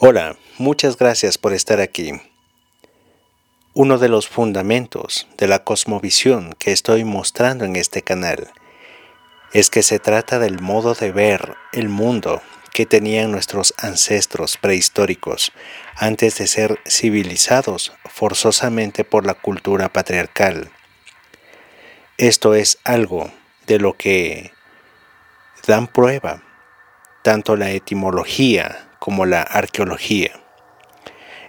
Hola, muchas gracias por estar aquí. Uno de los fundamentos de la cosmovisión que estoy mostrando en este canal es que se trata del modo de ver el mundo que tenían nuestros ancestros prehistóricos antes de ser civilizados forzosamente por la cultura patriarcal. Esto es algo de lo que dan prueba tanto la etimología como la arqueología,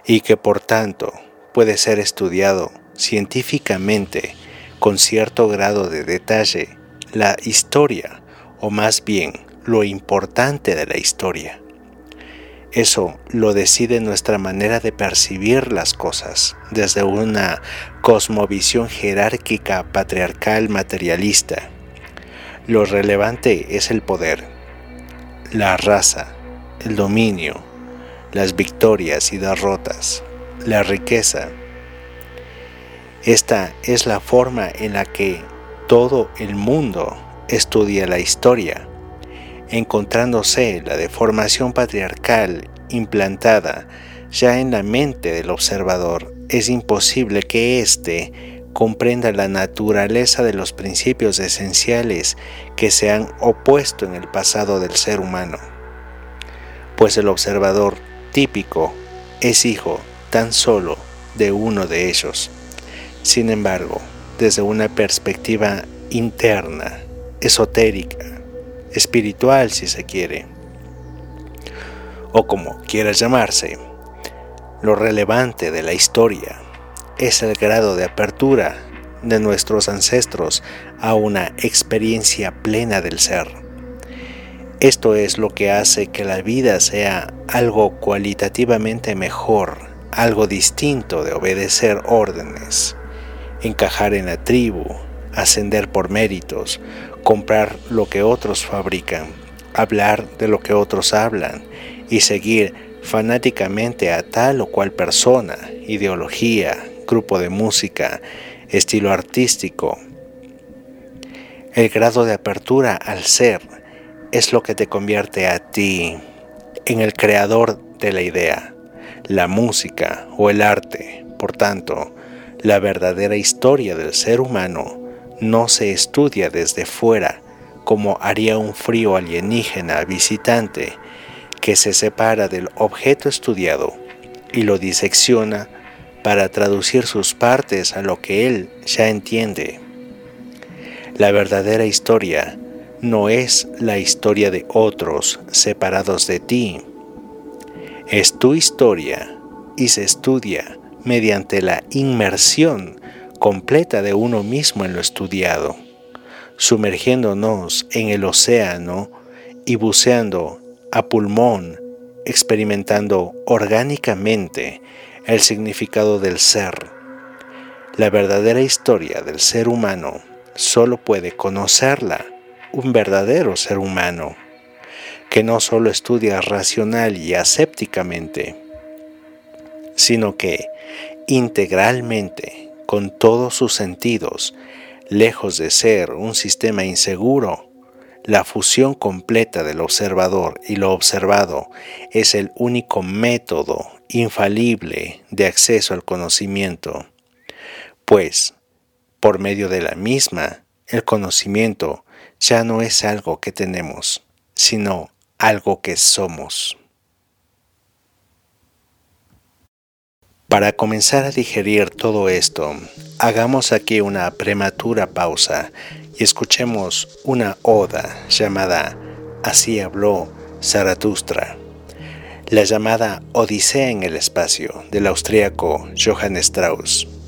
y que por tanto puede ser estudiado científicamente con cierto grado de detalle la historia, o más bien lo importante de la historia. Eso lo decide nuestra manera de percibir las cosas desde una cosmovisión jerárquica, patriarcal, materialista. Lo relevante es el poder, la raza, el dominio, las victorias y derrotas, la riqueza. Esta es la forma en la que todo el mundo estudia la historia, encontrándose la deformación patriarcal implantada ya en la mente del observador, es imposible que éste comprenda la naturaleza de los principios esenciales que se han opuesto en el pasado del ser humano pues el observador típico es hijo tan solo de uno de ellos. Sin embargo, desde una perspectiva interna, esotérica, espiritual si se quiere, o como quiera llamarse, lo relevante de la historia es el grado de apertura de nuestros ancestros a una experiencia plena del ser esto es lo que hace que la vida sea algo cualitativamente mejor, algo distinto de obedecer órdenes, encajar en la tribu, ascender por méritos, comprar lo que otros fabrican, hablar de lo que otros hablan y seguir fanáticamente a tal o cual persona, ideología, grupo de música, estilo artístico. El grado de apertura al ser es lo que te convierte a ti en el creador de la idea, la música o el arte. Por tanto, la verdadera historia del ser humano no se estudia desde fuera como haría un frío alienígena visitante que se separa del objeto estudiado y lo disecciona para traducir sus partes a lo que él ya entiende. La verdadera historia no es la historia de otros separados de ti. Es tu historia y se estudia mediante la inmersión completa de uno mismo en lo estudiado, sumergiéndonos en el océano y buceando a pulmón, experimentando orgánicamente el significado del ser. La verdadera historia del ser humano solo puede conocerla un verdadero ser humano, que no solo estudia racional y asépticamente, sino que integralmente, con todos sus sentidos, lejos de ser un sistema inseguro, la fusión completa del observador y lo observado es el único método infalible de acceso al conocimiento, pues, por medio de la misma, el conocimiento ya no es algo que tenemos, sino algo que somos. Para comenzar a digerir todo esto, hagamos aquí una prematura pausa y escuchemos una oda llamada Así habló Zaratustra, la llamada Odisea en el espacio del austríaco Johann Strauss.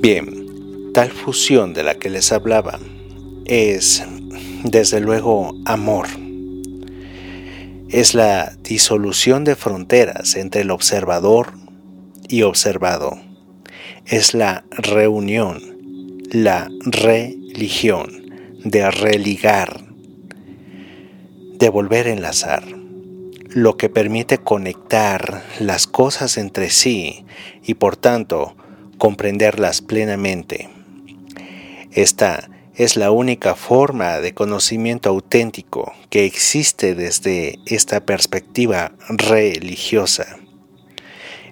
Bien, tal fusión de la que les hablaba es, desde luego, amor. Es la disolución de fronteras entre el observador y observado. Es la reunión, la religión, de religar, de volver a enlazar, lo que permite conectar las cosas entre sí y por tanto comprenderlas plenamente. Esta es la única forma de conocimiento auténtico que existe desde esta perspectiva religiosa.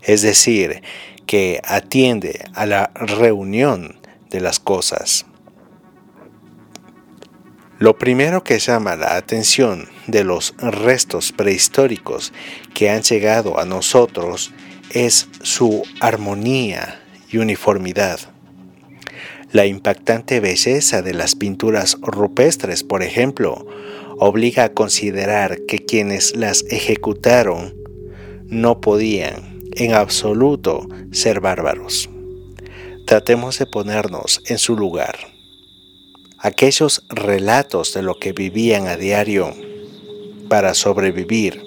Es decir, que atiende a la reunión de las cosas. Lo primero que llama la atención de los restos prehistóricos que han llegado a nosotros es su armonía y uniformidad. La impactante belleza de las pinturas rupestres, por ejemplo, obliga a considerar que quienes las ejecutaron no podían en absoluto ser bárbaros. Tratemos de ponernos en su lugar. Aquellos relatos de lo que vivían a diario para sobrevivir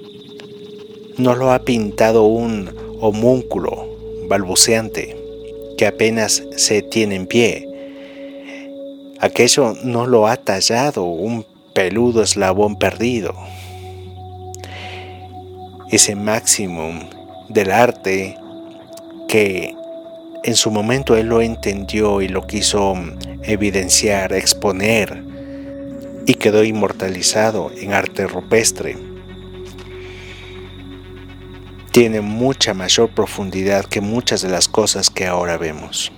no lo ha pintado un homúnculo balbuceante que apenas se tiene en pie Aquello no lo ha tallado un peludo eslabón perdido. Ese máximo del arte que en su momento él lo entendió y lo quiso evidenciar, exponer y quedó inmortalizado en arte rupestre. Tiene mucha mayor profundidad que muchas de las cosas que ahora vemos.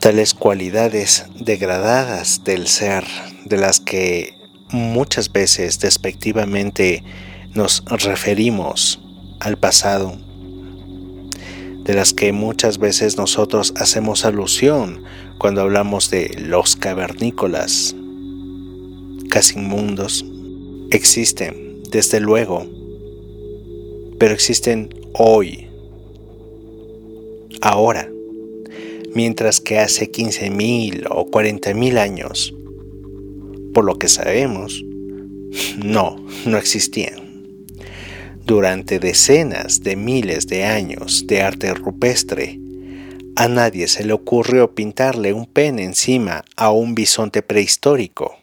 Tales cualidades degradadas del ser, de las que muchas veces despectivamente nos referimos al pasado, de las que muchas veces nosotros hacemos alusión cuando hablamos de los cavernícolas, casi inmundos, existen, desde luego, pero existen hoy, ahora mientras que hace 15.000 o 40.000 años, por lo que sabemos, no, no existían. Durante decenas de miles de años de arte rupestre, a nadie se le ocurrió pintarle un pen encima a un bisonte prehistórico.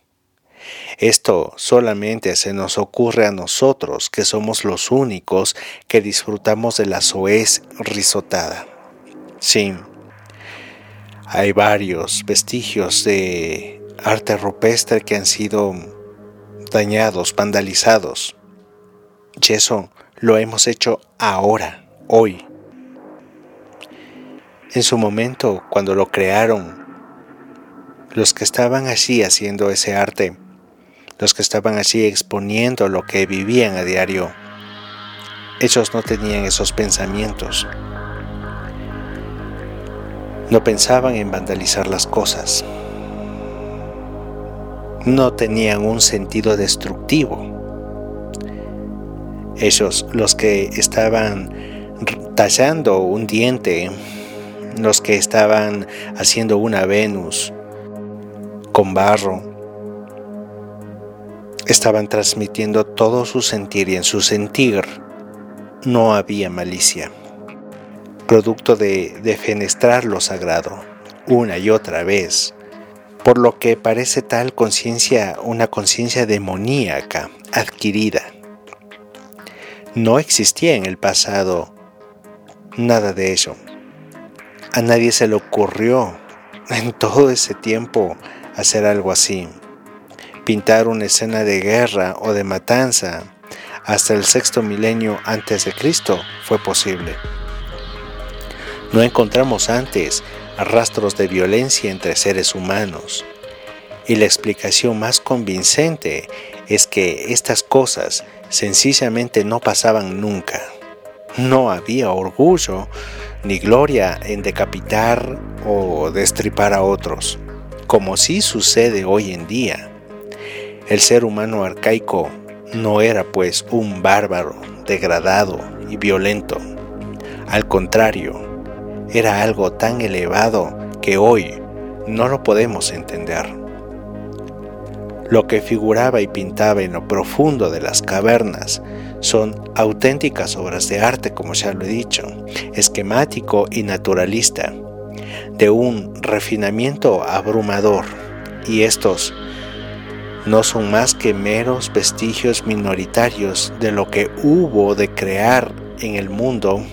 Esto solamente se nos ocurre a nosotros, que somos los únicos que disfrutamos de la soez risotada. Sí, hay varios vestigios de arte rupestre que han sido dañados, vandalizados. Y eso lo hemos hecho ahora, hoy. En su momento, cuando lo crearon, los que estaban allí haciendo ese arte, los que estaban allí exponiendo lo que vivían a diario, ellos no tenían esos pensamientos no pensaban en vandalizar las cosas. No tenían un sentido destructivo. Ellos, los que estaban tallando un diente, los que estaban haciendo una Venus con barro, estaban transmitiendo todo su sentir y en su sentir no había malicia producto de defenestrar lo sagrado una y otra vez, por lo que parece tal conciencia una conciencia demoníaca adquirida. No existía en el pasado nada de ello. A nadie se le ocurrió en todo ese tiempo hacer algo así. Pintar una escena de guerra o de matanza hasta el sexto milenio antes de Cristo fue posible. No encontramos antes rastros de violencia entre seres humanos. Y la explicación más convincente es que estas cosas sencillamente no pasaban nunca. No había orgullo ni gloria en decapitar o destripar a otros, como sí sucede hoy en día. El ser humano arcaico no era pues un bárbaro, degradado y violento. Al contrario, era algo tan elevado que hoy no lo podemos entender. Lo que figuraba y pintaba en lo profundo de las cavernas son auténticas obras de arte, como ya lo he dicho, esquemático y naturalista, de un refinamiento abrumador, y estos no son más que meros vestigios minoritarios de lo que hubo de crear en el mundo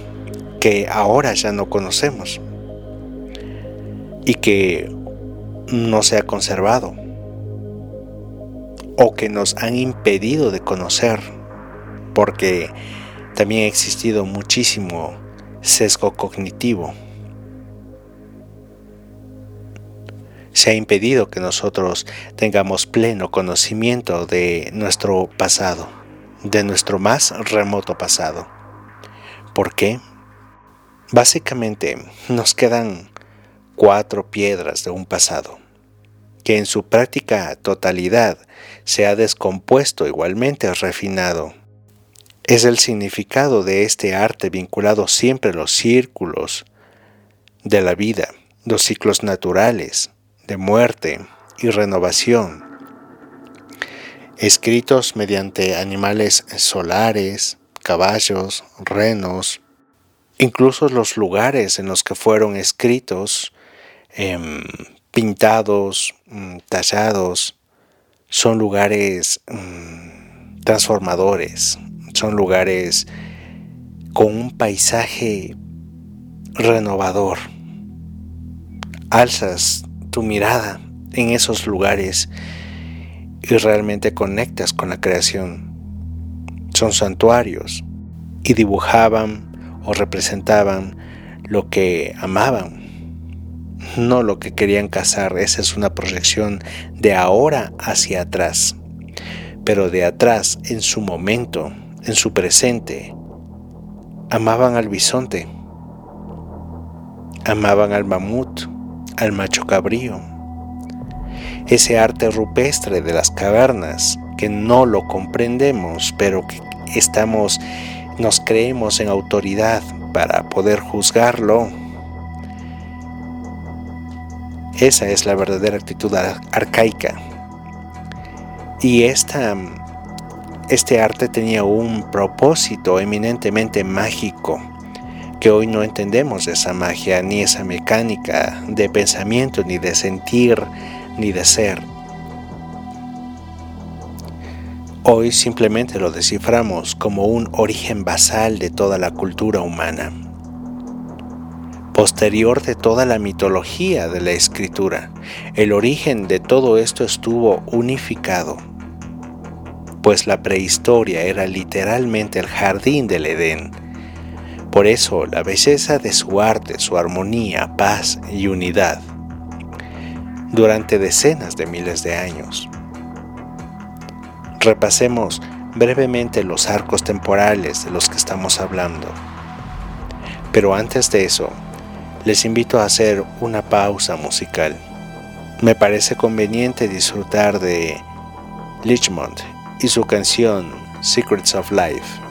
que ahora ya no conocemos y que no se ha conservado o que nos han impedido de conocer porque también ha existido muchísimo sesgo cognitivo. Se ha impedido que nosotros tengamos pleno conocimiento de nuestro pasado, de nuestro más remoto pasado. ¿Por qué? Básicamente nos quedan cuatro piedras de un pasado, que en su práctica totalidad se ha descompuesto igualmente refinado. Es el significado de este arte vinculado siempre a los círculos de la vida, los ciclos naturales, de muerte y renovación, escritos mediante animales solares, caballos, renos, incluso los lugares en los que fueron escritos, em, pintados, mm, tallados, son lugares mm, transformadores, son lugares con un paisaje renovador. Alzas tu mirada en esos lugares y realmente conectas con la creación son santuarios y dibujaban o representaban lo que amaban, no lo que querían cazar. Esa es una proyección de ahora hacia atrás, pero de atrás en su momento, en su presente. Amaban al bisonte, amaban al mamut, al macho cabrío, ese arte rupestre de las cavernas que no lo comprendemos, pero que estamos, nos creemos en autoridad para poder juzgarlo. Esa es la verdadera actitud arcaica. Y esta, este arte tenía un propósito eminentemente mágico, que hoy no entendemos esa magia, ni esa mecánica de pensamiento, ni de sentir, ni de ser. Hoy simplemente lo desciframos como un origen basal de toda la cultura humana, posterior de toda la mitología de la escritura. El origen de todo esto estuvo unificado, pues la prehistoria era literalmente el jardín del Edén. Por eso la belleza de su arte, su armonía, paz y unidad, durante decenas de miles de años repasemos brevemente los arcos temporales de los que estamos hablando. Pero antes de eso, les invito a hacer una pausa musical. Me parece conveniente disfrutar de Lichmond y su canción Secrets of Life.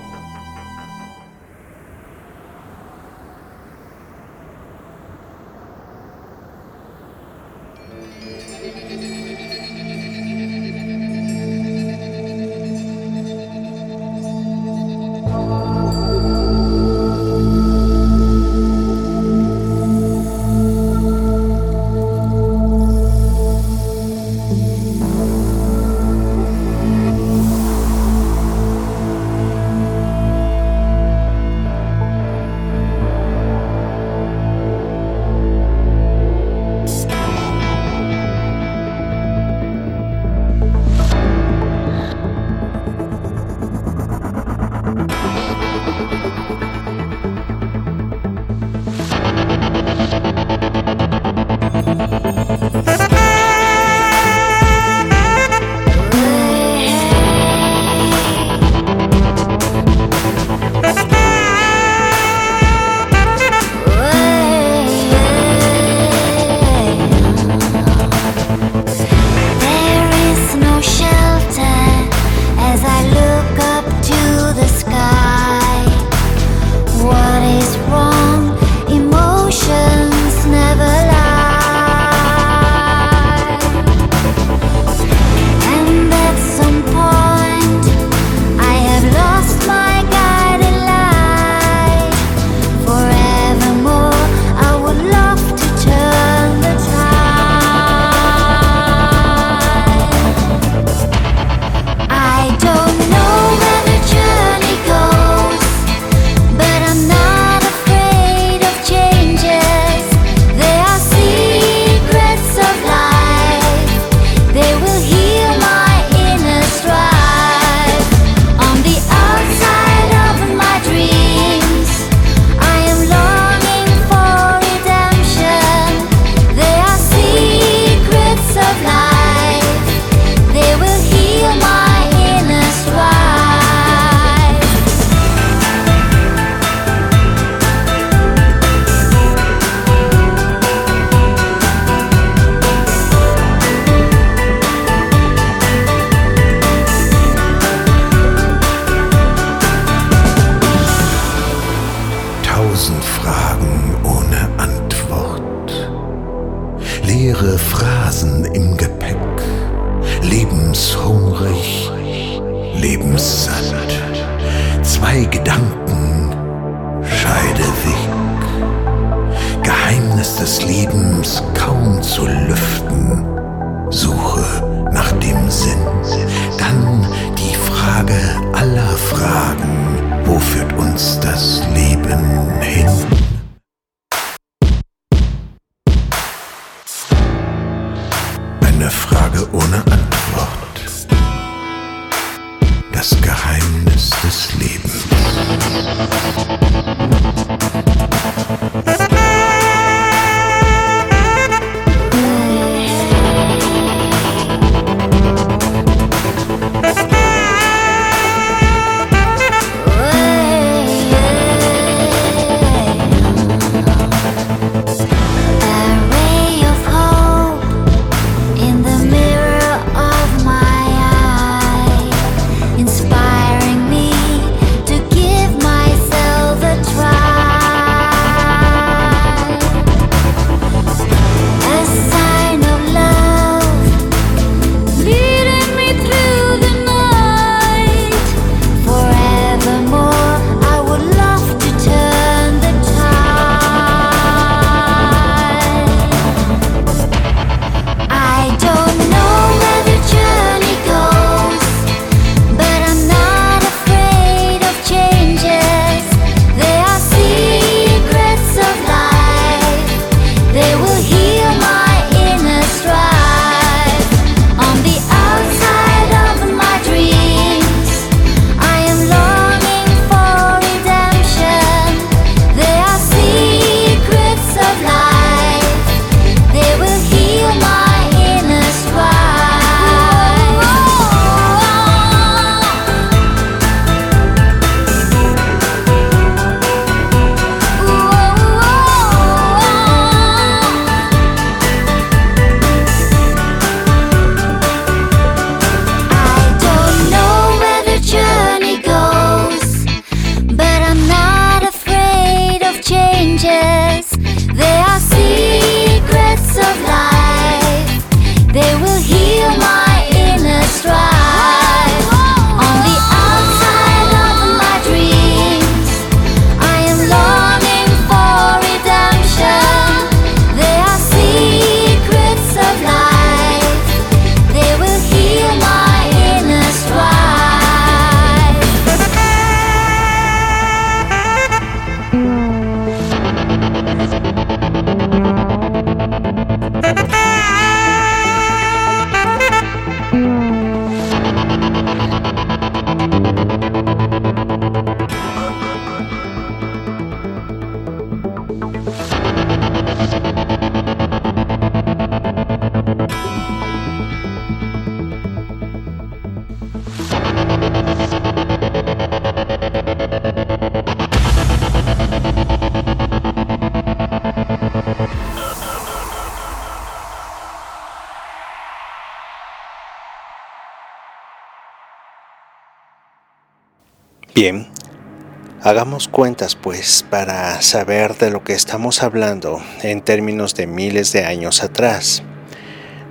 Hagamos cuentas pues para saber de lo que estamos hablando en términos de miles de años atrás.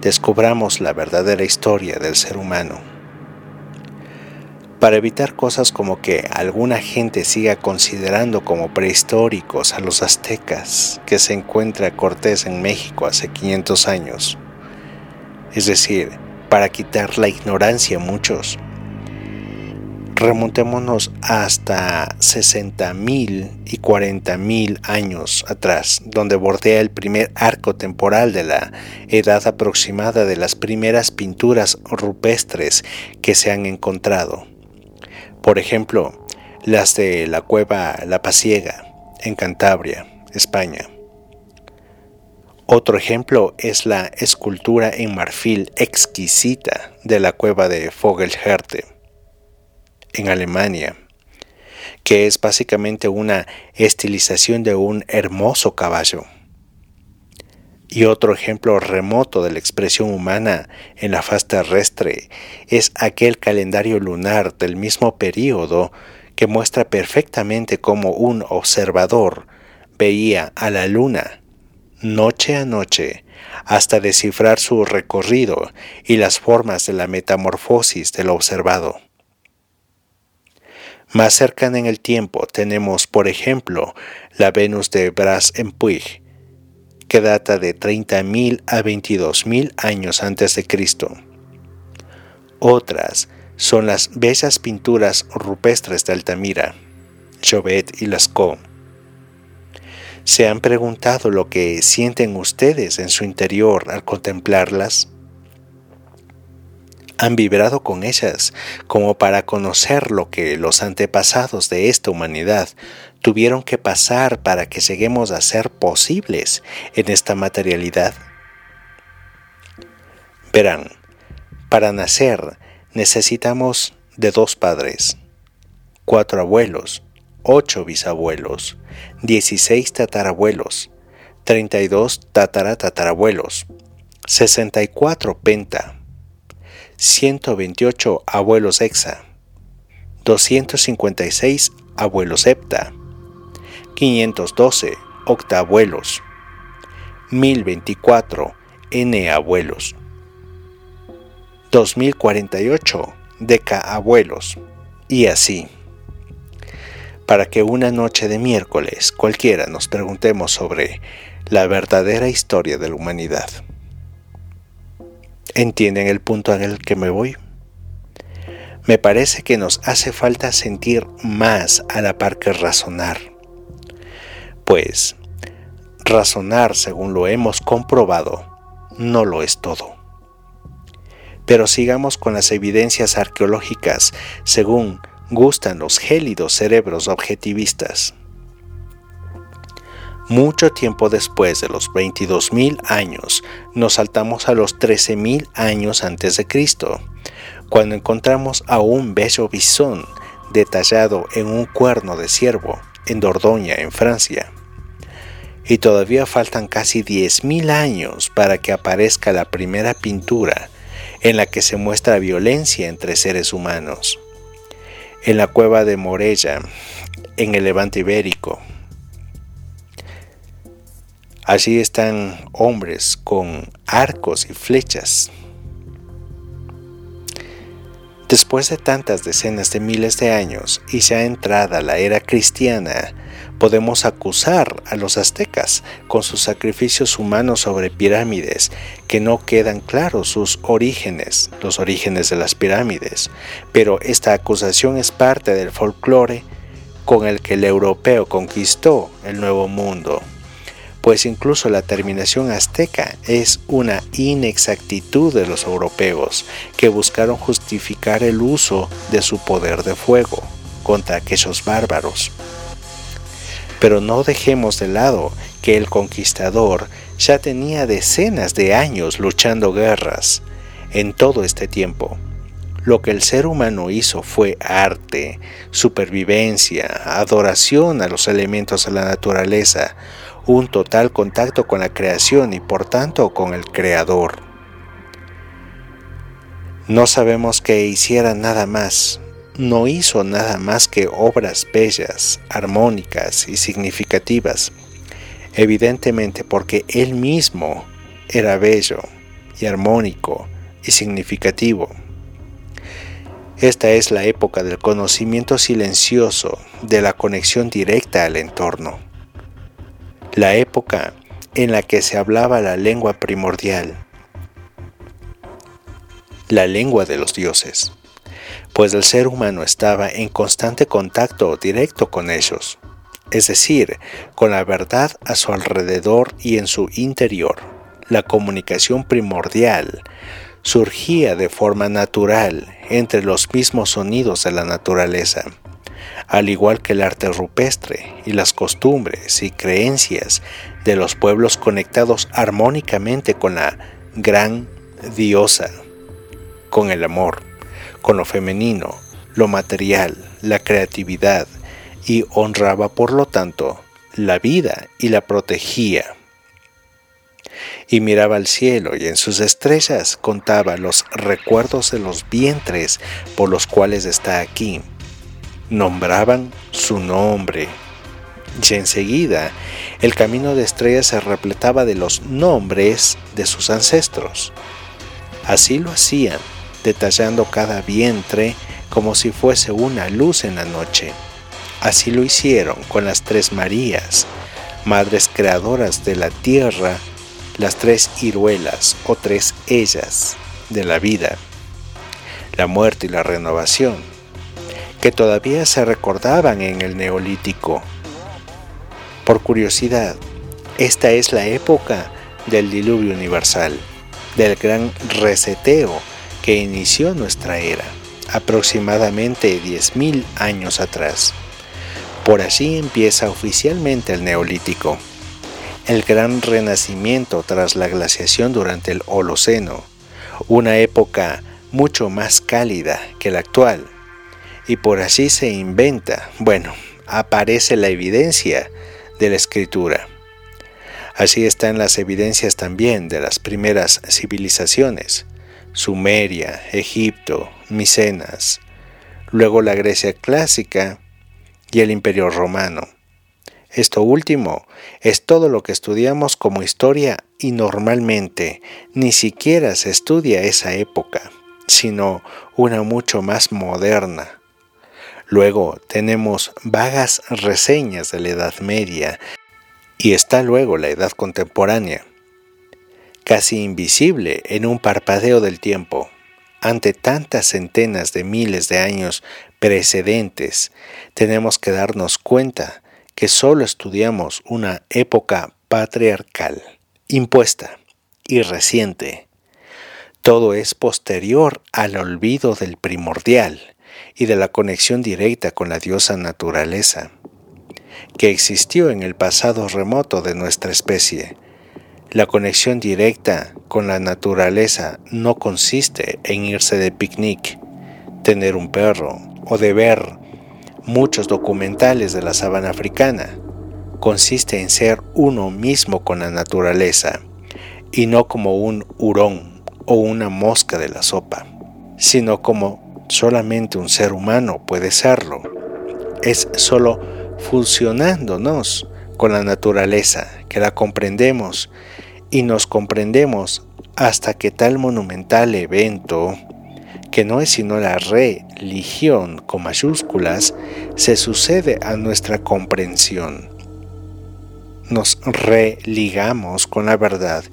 Descubramos la verdadera historia del ser humano. Para evitar cosas como que alguna gente siga considerando como prehistóricos a los aztecas que se encuentra Cortés en México hace 500 años. Es decir, para quitar la ignorancia a muchos remontémonos hasta 60.000 y 40.000 años atrás, donde bordea el primer arco temporal de la edad aproximada de las primeras pinturas rupestres que se han encontrado. Por ejemplo, las de la cueva La Pasiega, en Cantabria, España. Otro ejemplo es la escultura en marfil exquisita de la cueva de Vogelherte en Alemania, que es básicamente una estilización de un hermoso caballo. Y otro ejemplo remoto de la expresión humana en la faz terrestre es aquel calendario lunar del mismo período que muestra perfectamente cómo un observador veía a la luna noche a noche hasta descifrar su recorrido y las formas de la metamorfosis del observado. Más cercana en el tiempo tenemos, por ejemplo, la Venus de Bras en Puig, que data de 30.000 a 22.000 años antes de Cristo. Otras son las bellas pinturas rupestres de Altamira, Chauvet y Lascaux. ¿Se han preguntado lo que sienten ustedes en su interior al contemplarlas? Han vibrado con ellas como para conocer lo que los antepasados de esta humanidad tuvieron que pasar para que lleguemos a ser posibles en esta materialidad? Verán, para nacer necesitamos de dos padres, cuatro abuelos, ocho bisabuelos, dieciséis tatarabuelos, treinta y dos tataratatarabuelos, sesenta y cuatro penta, 128 abuelos hexa, 256 abuelos septa, 512 octabuelos, 1024 n abuelos, 2048 abuelos y así. Para que una noche de miércoles cualquiera nos preguntemos sobre la verdadera historia de la humanidad. ¿Entienden el punto en el que me voy? Me parece que nos hace falta sentir más a la par que razonar. Pues, razonar, según lo hemos comprobado, no lo es todo. Pero sigamos con las evidencias arqueológicas según gustan los gélidos cerebros objetivistas. Mucho tiempo después de los 22.000 años, nos saltamos a los 13.000 años antes de Cristo, cuando encontramos a un bello bisón detallado en un cuerno de ciervo en Dordoña, en Francia. Y todavía faltan casi 10.000 años para que aparezca la primera pintura en la que se muestra violencia entre seres humanos. En la cueva de Morella, en el Levante Ibérico, Allí están hombres con arcos y flechas. Después de tantas decenas de miles de años y ya entrada la era cristiana, podemos acusar a los aztecas con sus sacrificios humanos sobre pirámides, que no quedan claros sus orígenes, los orígenes de las pirámides, pero esta acusación es parte del folclore con el que el europeo conquistó el nuevo mundo pues incluso la terminación azteca es una inexactitud de los europeos que buscaron justificar el uso de su poder de fuego contra aquellos bárbaros. Pero no dejemos de lado que el conquistador ya tenía decenas de años luchando guerras. En todo este tiempo, lo que el ser humano hizo fue arte, supervivencia, adoración a los elementos de la naturaleza, un total contacto con la creación y por tanto con el Creador. No sabemos que hiciera nada más, no hizo nada más que obras bellas, armónicas y significativas, evidentemente porque Él mismo era bello y armónico y significativo. Esta es la época del conocimiento silencioso, de la conexión directa al entorno la época en la que se hablaba la lengua primordial, la lengua de los dioses, pues el ser humano estaba en constante contacto directo con ellos, es decir, con la verdad a su alrededor y en su interior. La comunicación primordial surgía de forma natural entre los mismos sonidos de la naturaleza al igual que el arte rupestre y las costumbres y creencias de los pueblos conectados armónicamente con la gran diosa, con el amor, con lo femenino, lo material, la creatividad, y honraba por lo tanto la vida y la protegía. Y miraba al cielo y en sus estrellas contaba los recuerdos de los vientres por los cuales está aquí nombraban su nombre. Y enseguida el camino de estrellas se repletaba de los nombres de sus ancestros. Así lo hacían, detallando cada vientre como si fuese una luz en la noche. Así lo hicieron con las tres Marías, madres creadoras de la tierra, las tres iruelas o tres ellas de la vida, la muerte y la renovación, que todavía se recordaban en el neolítico. Por curiosidad, esta es la época del diluvio universal, del gran reseteo que inició nuestra era, aproximadamente 10.000 años atrás. Por allí empieza oficialmente el neolítico, el gran renacimiento tras la glaciación durante el Holoceno, una época mucho más cálida que la actual. Y por allí se inventa, bueno, aparece la evidencia de la escritura. Así están las evidencias también de las primeras civilizaciones, Sumeria, Egipto, Micenas, luego la Grecia clásica y el Imperio romano. Esto último es todo lo que estudiamos como historia y normalmente ni siquiera se estudia esa época, sino una mucho más moderna. Luego tenemos vagas reseñas de la Edad Media y está luego la Edad Contemporánea, casi invisible en un parpadeo del tiempo. Ante tantas centenas de miles de años precedentes, tenemos que darnos cuenta que solo estudiamos una época patriarcal, impuesta y reciente. Todo es posterior al olvido del primordial y de la conexión directa con la diosa naturaleza, que existió en el pasado remoto de nuestra especie. La conexión directa con la naturaleza no consiste en irse de picnic, tener un perro o de ver muchos documentales de la sabana africana consiste en ser uno mismo con la naturaleza y no como un hurón o una mosca de la sopa, sino como solamente un ser humano puede serlo. Es solo fusionándonos con la naturaleza que la comprendemos y nos comprendemos hasta que tal monumental evento que no es sino la religión con mayúsculas, se sucede a nuestra comprensión. Nos religamos con la verdad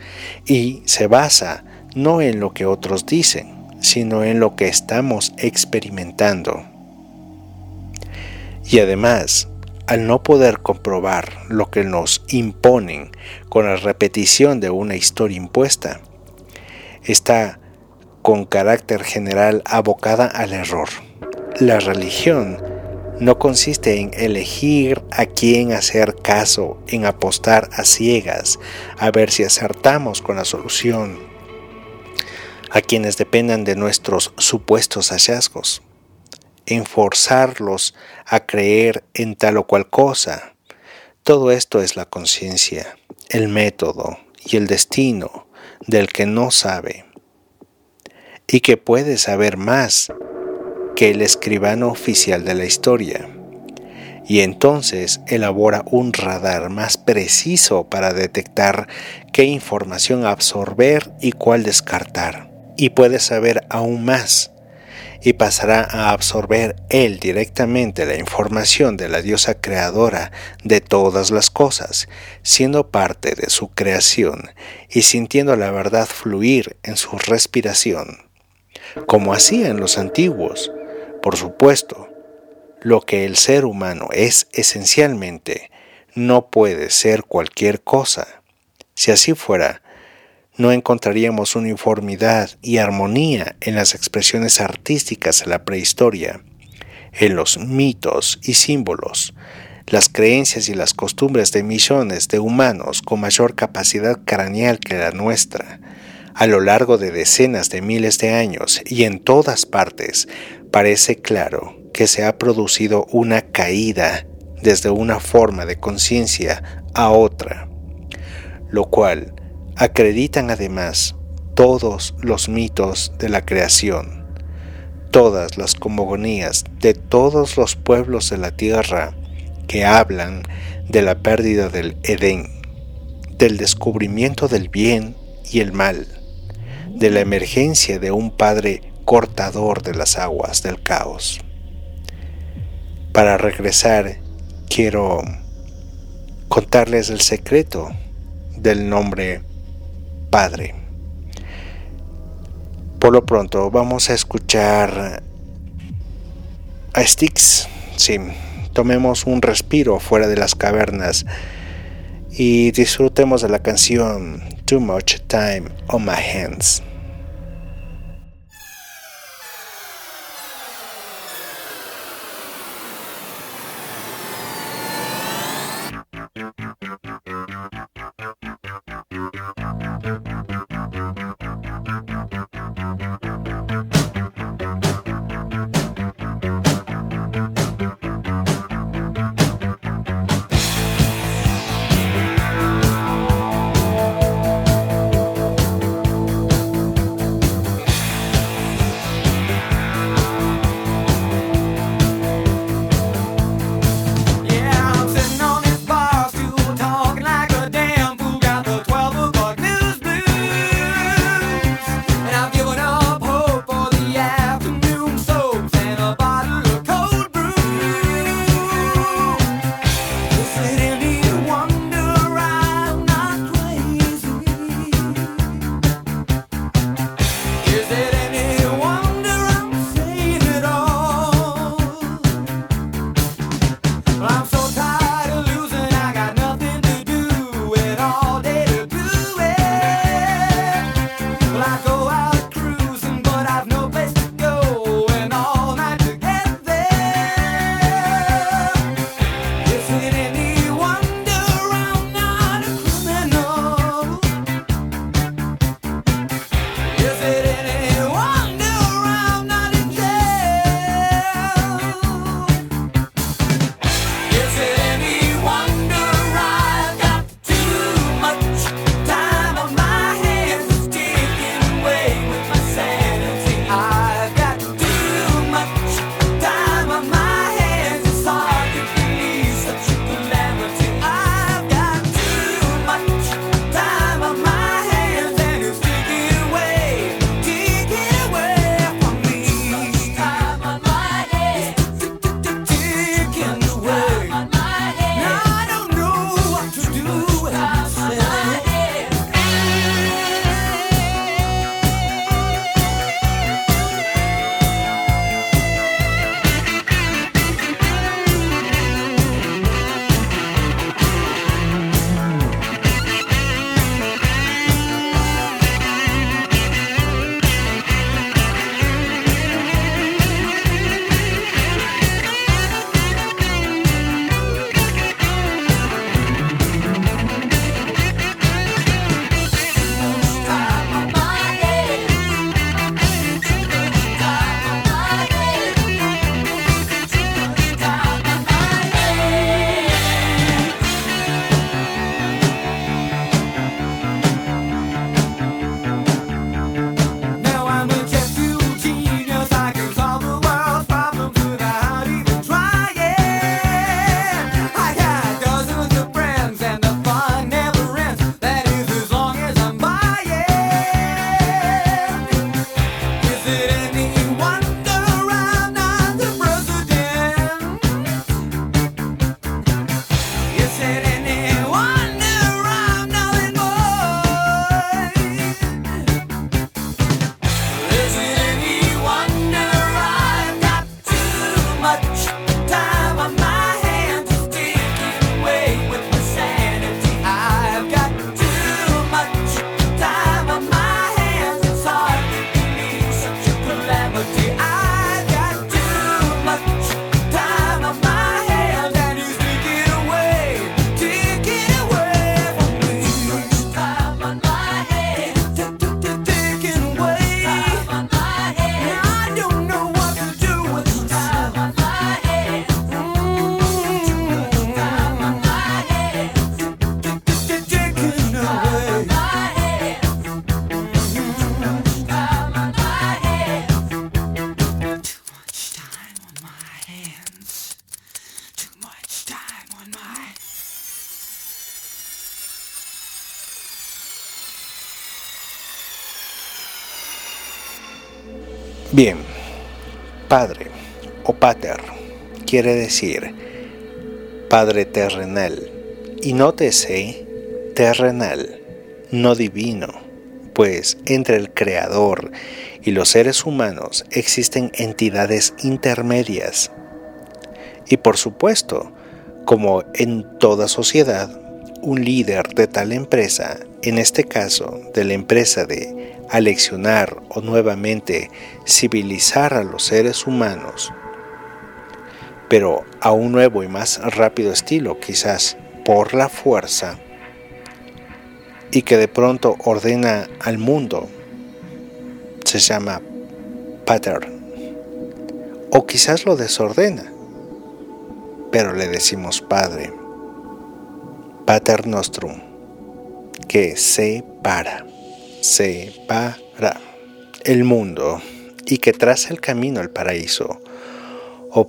y se basa no en lo que otros dicen, sino en lo que estamos experimentando. Y además, al no poder comprobar lo que nos imponen con la repetición de una historia impuesta, está con carácter general abocada al error. La religión no consiste en elegir a quién hacer caso, en apostar a ciegas, a ver si acertamos con la solución, a quienes dependan de nuestros supuestos hallazgos, en forzarlos a creer en tal o cual cosa. Todo esto es la conciencia, el método y el destino del que no sabe y que puede saber más que el escribano oficial de la historia. Y entonces elabora un radar más preciso para detectar qué información absorber y cuál descartar. Y puede saber aún más y pasará a absorber él directamente la información de la diosa creadora de todas las cosas, siendo parte de su creación y sintiendo la verdad fluir en su respiración como hacían los antiguos. Por supuesto, lo que el ser humano es esencialmente no puede ser cualquier cosa. Si así fuera, no encontraríamos uniformidad y armonía en las expresiones artísticas de la prehistoria, en los mitos y símbolos, las creencias y las costumbres de millones de humanos con mayor capacidad craneal que la nuestra, a lo largo de decenas de miles de años y en todas partes, parece claro que se ha producido una caída desde una forma de conciencia a otra, lo cual acreditan además todos los mitos de la creación, todas las cosmogonías de todos los pueblos de la tierra que hablan de la pérdida del Edén, del descubrimiento del bien y el mal, de la emergencia de un Padre cortador de las aguas del caos. Para regresar, quiero contarles el secreto del nombre Padre. Por lo pronto vamos a escuchar a Styx. Sí, tomemos un respiro fuera de las cavernas y disfrutemos de la canción Too Much Time on My Hands. Quiere decir padre terrenal Y nótese terrenal, no divino, pues entre el Creador y los seres humanos existen entidades intermedias. Y por supuesto, como en toda sociedad, un líder de tal empresa, en este caso de la empresa de aleccionar o nuevamente civilizar a los seres humanos, pero a un nuevo y más rápido estilo, quizás por la fuerza, y que de pronto ordena al mundo, se llama pater, o quizás lo desordena, pero le decimos Padre, Pater Nostrum, que separa, separa el mundo y que traza el camino al paraíso o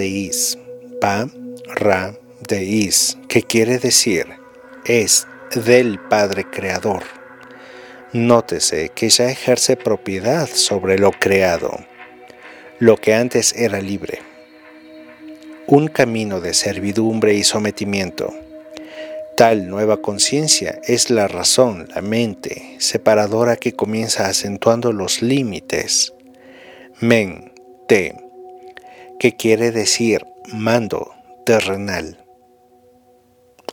is, pa ra is, que quiere decir es del Padre Creador. Nótese que ya ejerce propiedad sobre lo creado, lo que antes era libre. Un camino de servidumbre y sometimiento. Tal nueva conciencia es la razón, la mente, separadora que comienza acentuando los límites. Men, te, que quiere decir mando terrenal,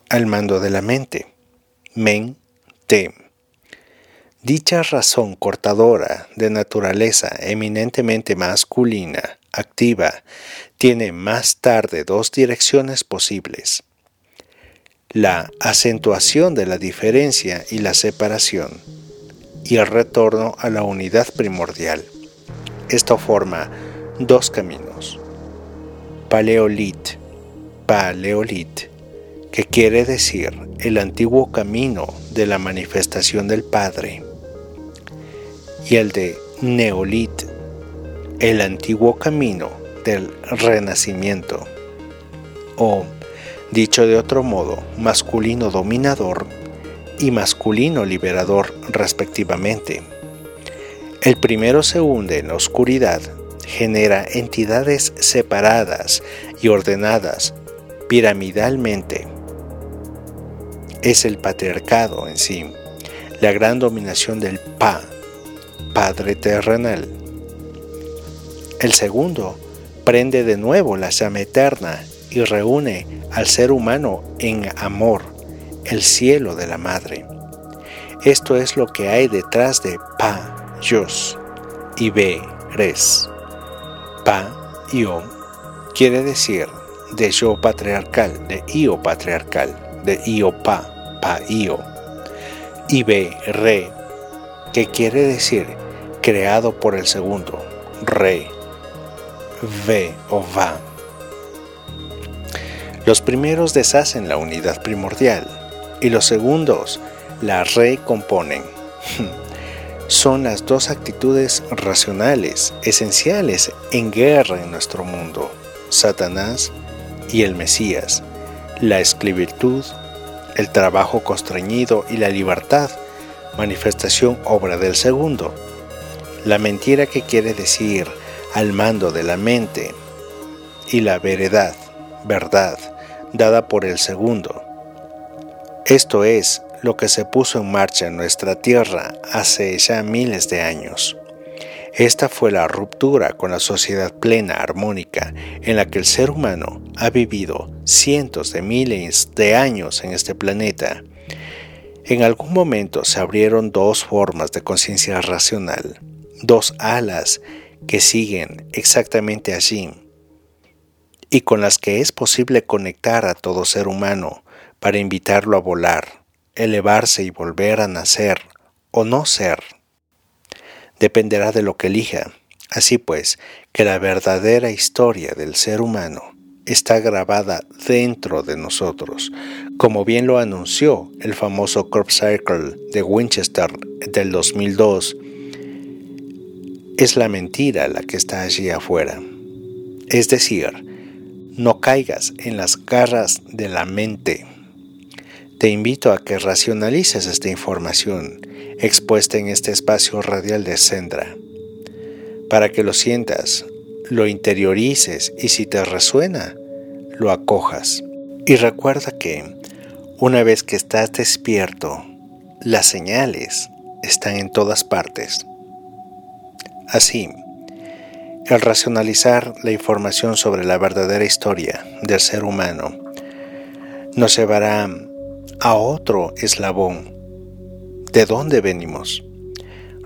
al mando de la mente, men, te. Dicha razón cortadora de naturaleza eminentemente masculina, activa, tiene más tarde dos direcciones posibles. La acentuación de la diferencia y la separación, y el retorno a la unidad primordial. Esto forma dos caminos Paleolit, Paleolit, que quiere decir el antiguo camino de la manifestación del Padre, y el de Neolit, el antiguo camino del renacimiento, o, dicho de otro modo, masculino dominador y masculino liberador respectivamente. El primero se hunde en la oscuridad genera entidades separadas y ordenadas piramidalmente. Es el patriarcado en sí, la gran dominación del Pa, Padre terrenal. El segundo prende de nuevo la llama eterna y reúne al ser humano en amor, el cielo de la madre. Esto es lo que hay detrás de Pa, Yos y Be, Res. Pa, Io, quiere decir de yo patriarcal, de io patriarcal, de io pa, pa io. Y be, re, que quiere decir creado por el segundo, re, ve o va. Los primeros deshacen la unidad primordial y los segundos la recomponen. son las dos actitudes racionales esenciales en guerra en nuestro mundo, Satanás y el Mesías, la esclavitud, el trabajo constreñido y la libertad, manifestación obra del segundo, la mentira que quiere decir al mando de la mente y la veredad, verdad, dada por el segundo. Esto es lo que se puso en marcha en nuestra tierra hace ya miles de años. Esta fue la ruptura con la sociedad plena, armónica, en la que el ser humano ha vivido cientos de miles de años en este planeta. En algún momento se abrieron dos formas de conciencia racional, dos alas que siguen exactamente allí y con las que es posible conectar a todo ser humano para invitarlo a volar, elevarse y volver a nacer o no ser. Dependerá de lo que elija. Así pues, que la verdadera historia del ser humano está grabada dentro de nosotros, como bien lo anunció el famoso Crop Circle de Winchester del 2002. Es la mentira la que está allí afuera. Es decir, no caigas en las garras de la mente te invito a que racionalices esta información expuesta en este espacio radial de Sendra, para que lo sientas, lo interiorices y si te resuena, lo acojas. Y recuerda que Una vez que estás despierto, las señales están en todas partes. Así, el racionalizar la información sobre la verdadera historia del ser humano nos llevará a otro eslabón. ¿De dónde venimos?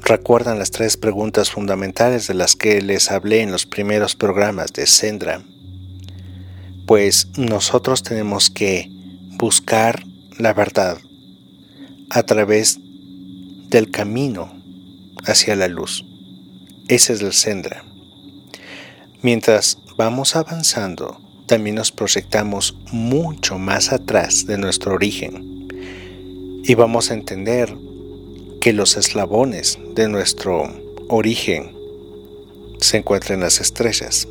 ¿Recuerdan las tres preguntas fundamentales de las que les hablé en los primeros programas de Sendra? Pues nosotros tenemos que buscar la verdad a través del camino hacia la luz. Ese es el Sendra. Mientras vamos avanzando, también nos proyectamos mucho más atrás de nuestro origen y vamos a entender que los eslabones de nuestro origen se encuentran en las estrellas.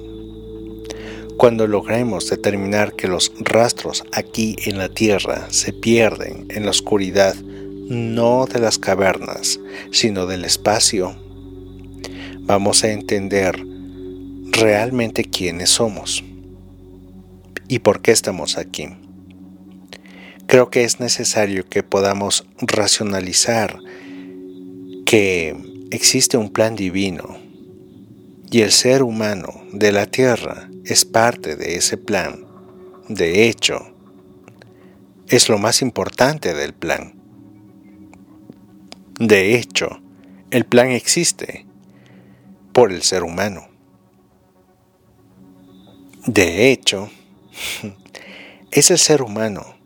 Cuando logremos determinar que los rastros aquí en la Tierra se pierden en la oscuridad no de las cavernas, sino del espacio, vamos a entender realmente quiénes somos y por qué estamos aquí. Creo que es necesario que podamos racionalizar que existe un plan divino y el ser humano de la tierra es parte de ese plan. De hecho, es lo más importante del plan. De hecho, el plan existe por el ser humano. De hecho, es el ser humano,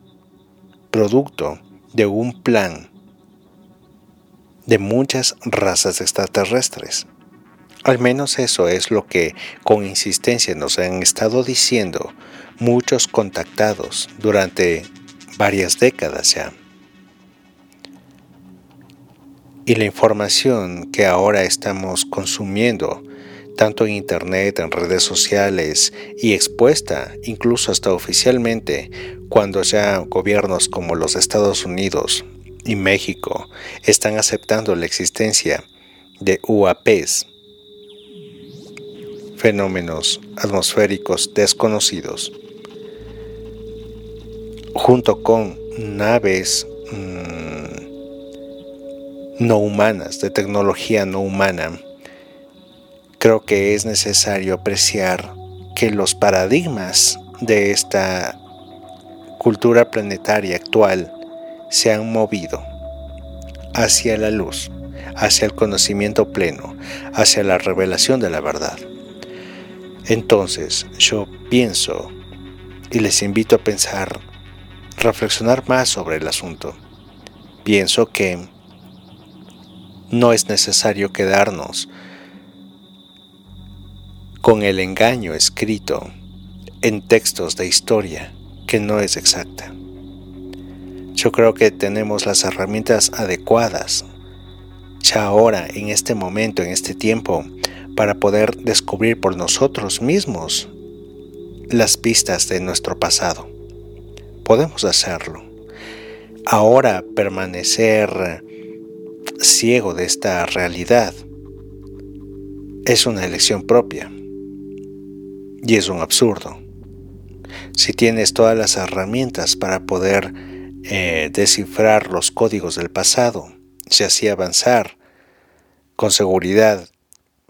producto de un plan de muchas razas extraterrestres. Al menos eso es lo que con insistencia nos han estado diciendo muchos contactados durante varias décadas ya. Y la información que ahora estamos consumiendo tanto en Internet, en redes sociales y expuesta incluso hasta oficialmente cuando ya gobiernos como los Estados Unidos y México están aceptando la existencia de UAPs, fenómenos atmosféricos desconocidos, junto con naves mm, no humanas, de tecnología no humana, creo que es necesario apreciar que los paradigmas de esta cultura planetaria actual se han movido hacia la luz, hacia el conocimiento pleno, hacia la revelación de la verdad. Entonces yo pienso y les invito a pensar, reflexionar más sobre el asunto. Pienso que no es necesario quedarnos con el engaño escrito en textos de historia que no es exacta. Yo creo que tenemos las herramientas adecuadas ya ahora, en este momento, en este tiempo, para poder descubrir por nosotros mismos las pistas de nuestro pasado. Podemos hacerlo. Ahora permanecer ciego de esta realidad es una elección propia. Y es un absurdo. Si tienes todas las herramientas para poder eh, descifrar los códigos del pasado, y así avanzar con seguridad,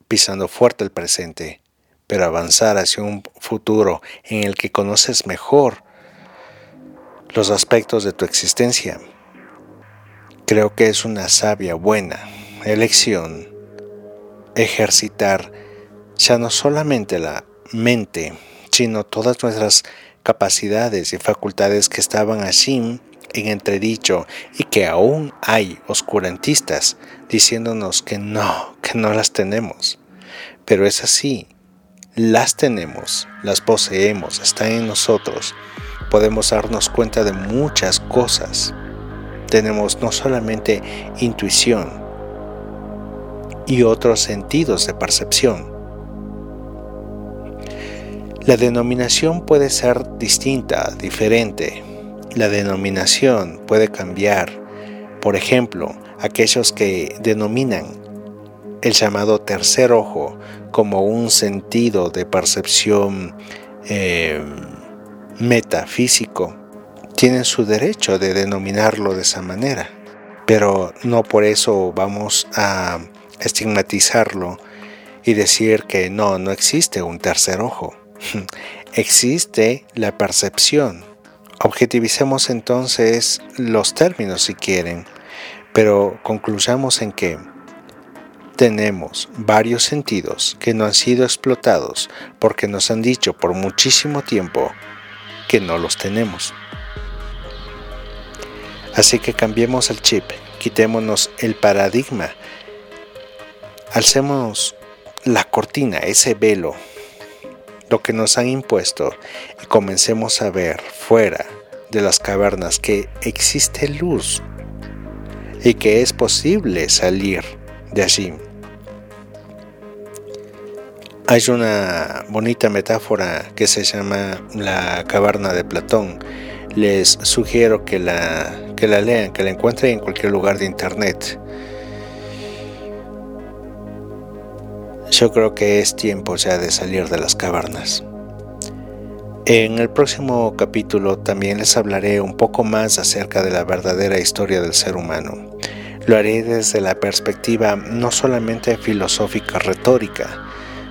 pisando fuerte el presente, pero avanzar hacia un futuro en el que conoces mejor los aspectos de tu existencia. Creo que es una sabia, buena elección ejercitar ya no solamente la mente, sino todas nuestras capacidades y facultades que estaban así en entredicho y que aún hay oscurantistas diciéndonos que no, que no las tenemos. Pero es así, las tenemos, las poseemos, están en nosotros. Podemos darnos cuenta de muchas cosas. Tenemos no solamente intuición y otros sentidos de percepción, la denominación puede ser distinta, diferente. La denominación puede cambiar. Por ejemplo, aquellos que denominan el llamado tercer ojo como un sentido de percepción eh, metafísico tienen su derecho de denominarlo de esa manera, pero no por eso vamos a estigmatizarlo y decir que no, no existe un tercer ojo. existe la percepción. Objetivicemos entonces los términos si quieren, pero concluyamos en que tenemos varios sentidos que no han sido explotados porque nos han dicho por muchísimo tiempo que no los tenemos. Así que cambiemos el chip, quitémonos el paradigma, alcemos la cortina, ese velo, lo que nos han impuesto y comencemos a ver fuera de las cavernas que existe luz y que es posible salir de allí. Hay una bonita metáfora que se llama la caverna de Platón. Les sugiero que la, que la lean, que la encuentren en cualquier lugar de internet. Yo creo que es tiempo ya de salir de las cavernas. En el próximo capítulo también les hablaré un poco más acerca de la verdadera historia del ser humano. Lo haré desde la perspectiva no solamente filosófica retórica,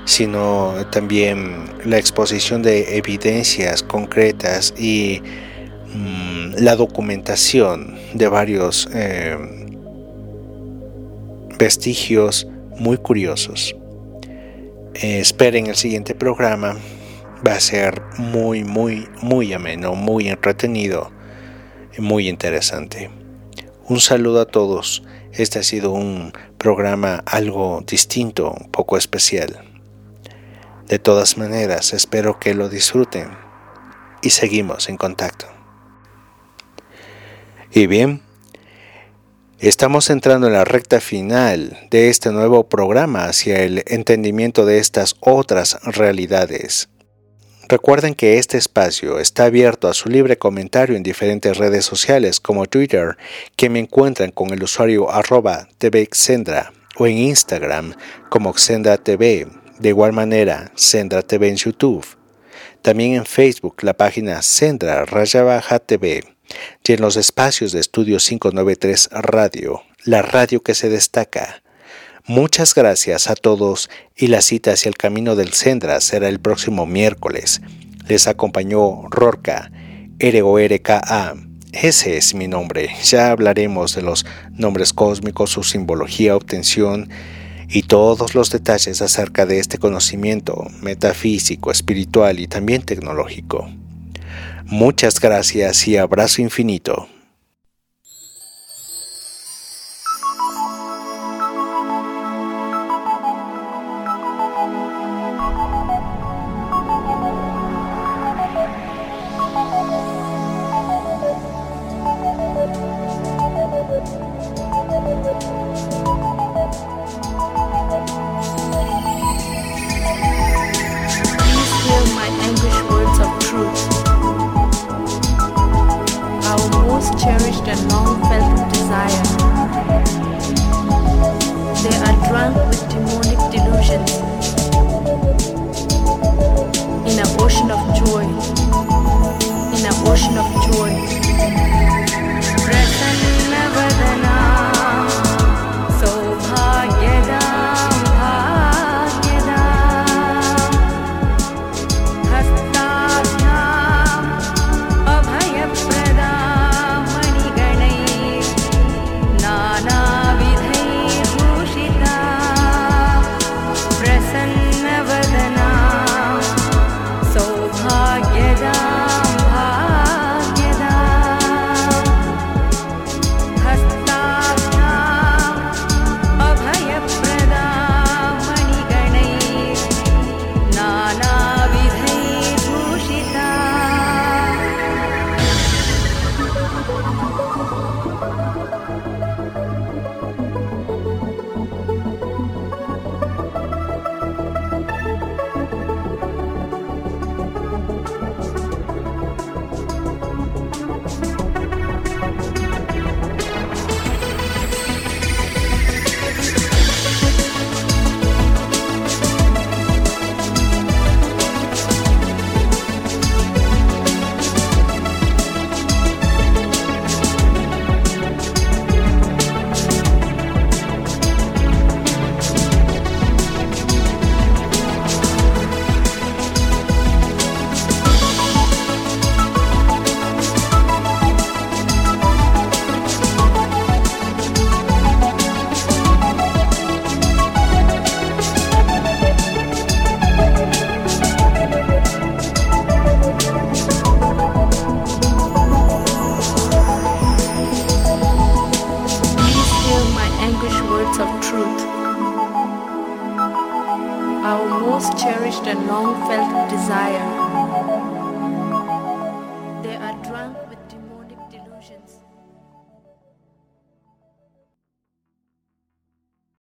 sino también la exposición de evidencias concretas y mm, la documentación de varios eh, vestigios muy curiosos. Esperen el siguiente programa, va a ser muy, muy, muy ameno, muy entretenido, muy interesante. Un saludo a todos. Este ha sido un programa algo distinto, un poco especial. De todas maneras, espero que lo disfruten y seguimos en contacto. Y bien, estamos entrando en la recta final de este nuevo programa hacia el entendimiento de estas otras realidades. Recuerden que este espacio está abierto a su libre comentario en diferentes redes sociales como Twitter, que me encuentran con el usuario arroba tvxendra o en Instagram como Xendra TV de igual manera, Sendra TV en YouTube. También en Facebook la página Sendra Raya Baja TV y en los espacios de Estudio 593 Radio, la radio que se destaca. Muchas gracias a todos y la cita hacia el camino del Sendra será el próximo miércoles. Les acompañó Rorca, R-O-R-K-A. Ese es mi nombre. Ya hablaremos de los nombres cósmicos, su simbología, obtención y todos los detalles acerca de este conocimiento metafísico, espiritual y también tecnológico. Muchas gracias y abrazo infinito.